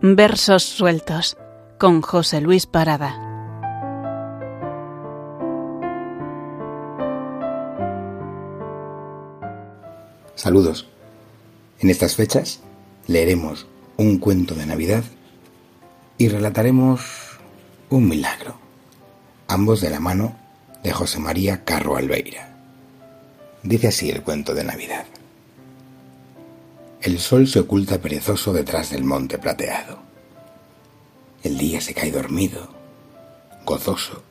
Versos sueltos con José Luis Parada. Saludos. En estas fechas leeremos un cuento de Navidad y relataremos un milagro, ambos de la mano de José María Carro Albeira. Dice así el cuento de Navidad. El sol se oculta perezoso detrás del monte plateado. El día se cae dormido, gozoso.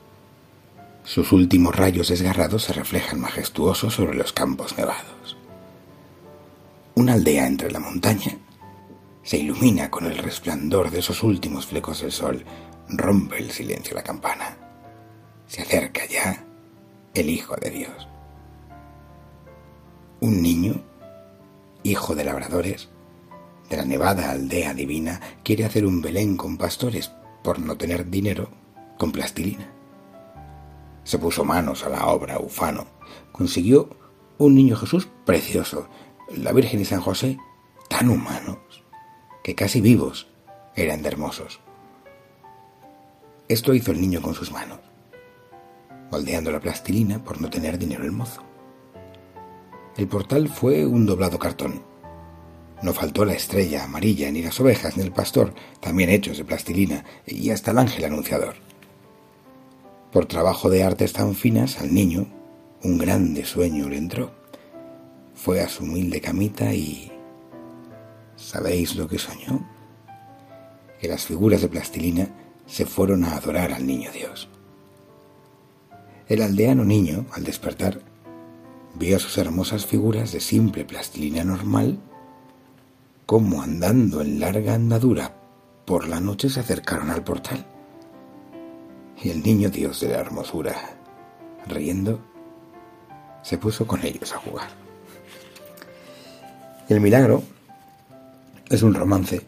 Sus últimos rayos desgarrados se reflejan majestuosos sobre los campos nevados. Una aldea entre la montaña se ilumina con el resplandor de esos últimos flecos del sol. Rompe el silencio la campana. Se acerca ya el Hijo de Dios. Un niño hijo de labradores, de la nevada aldea divina, quiere hacer un Belén con pastores por no tener dinero con plastilina. Se puso manos a la obra ufano, consiguió un niño Jesús precioso, la Virgen y San José tan humanos, que casi vivos eran de hermosos. Esto hizo el niño con sus manos, moldeando la plastilina por no tener dinero el mozo. El portal fue un doblado cartón. No faltó la estrella amarilla, ni las ovejas, ni el pastor, también hechos de plastilina, y hasta el ángel anunciador. Por trabajo de artes tan finas, al niño un grande sueño le entró. Fue a su humilde camita y... ¿Sabéis lo que soñó? Que las figuras de plastilina se fueron a adorar al niño Dios. El aldeano niño, al despertar, vio sus hermosas figuras de simple plastilina normal, como andando en larga andadura por la noche se acercaron al portal. Y el niño Dios de la hermosura, riendo, se puso con ellos a jugar. El milagro es un romance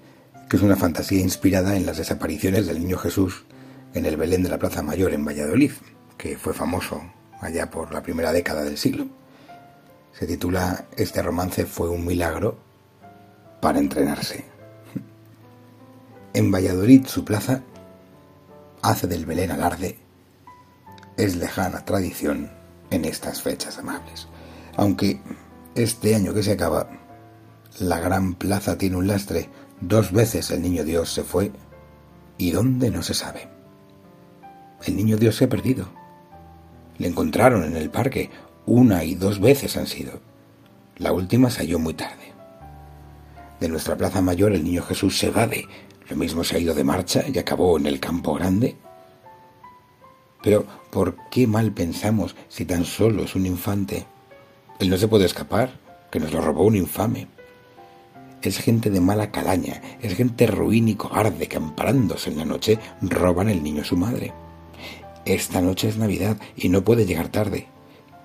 que es una fantasía inspirada en las desapariciones del niño Jesús en el Belén de la Plaza Mayor en Valladolid, que fue famoso allá por la primera década del siglo. Se titula Este romance fue un milagro para entrenarse. En Valladolid su plaza hace del Belén alarde. Es lejana tradición en estas fechas amables. Aunque este año que se acaba, la gran plaza tiene un lastre. Dos veces el niño Dios se fue y dónde no se sabe. El niño Dios se ha perdido. Le encontraron en el parque una y dos veces han sido. La última se halló muy tarde. De nuestra plaza mayor el niño Jesús se evade. Lo mismo se ha ido de marcha y acabó en el campo grande. Pero, ¿por qué mal pensamos si tan solo es un infante? Él no se puede escapar, que nos lo robó un infame. Es gente de mala calaña, es gente ruin y cobarde que amparándose en la noche roban el niño a su madre. Esta noche es Navidad y no puede llegar tarde.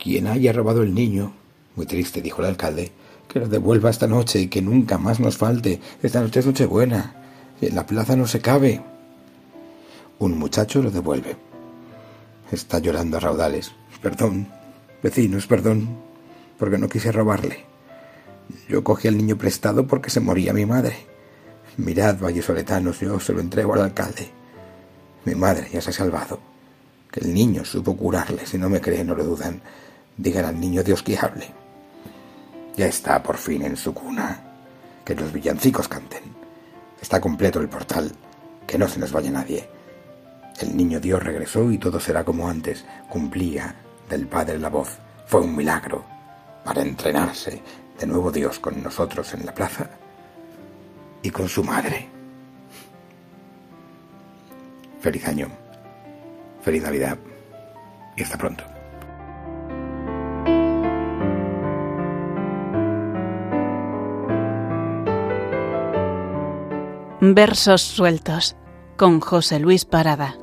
Quien haya robado el niño, muy triste, dijo el alcalde, que lo devuelva esta noche y que nunca más nos falte. Esta noche es Nochebuena. En la plaza no se cabe. Un muchacho lo devuelve. Está llorando a raudales. Perdón, vecinos, perdón, porque no quise robarle. Yo cogí al niño prestado porque se moría mi madre. Mirad, vallesoletanos, yo se lo entrego al alcalde. Mi madre ya se ha salvado. Que el niño supo curarle, si no me creen, no lo dudan. Digan al niño Dios que hable. Ya está por fin en su cuna. Que los villancicos canten. Está completo el portal. Que no se nos vaya nadie. El niño Dios regresó y todo será como antes. Cumplía del Padre la voz. Fue un milagro. Para entrenarse. De nuevo Dios con nosotros en la plaza. Y con su madre. Feliz año. Feliz Navidad. Y hasta pronto. Versos sueltos con José Luis Parada.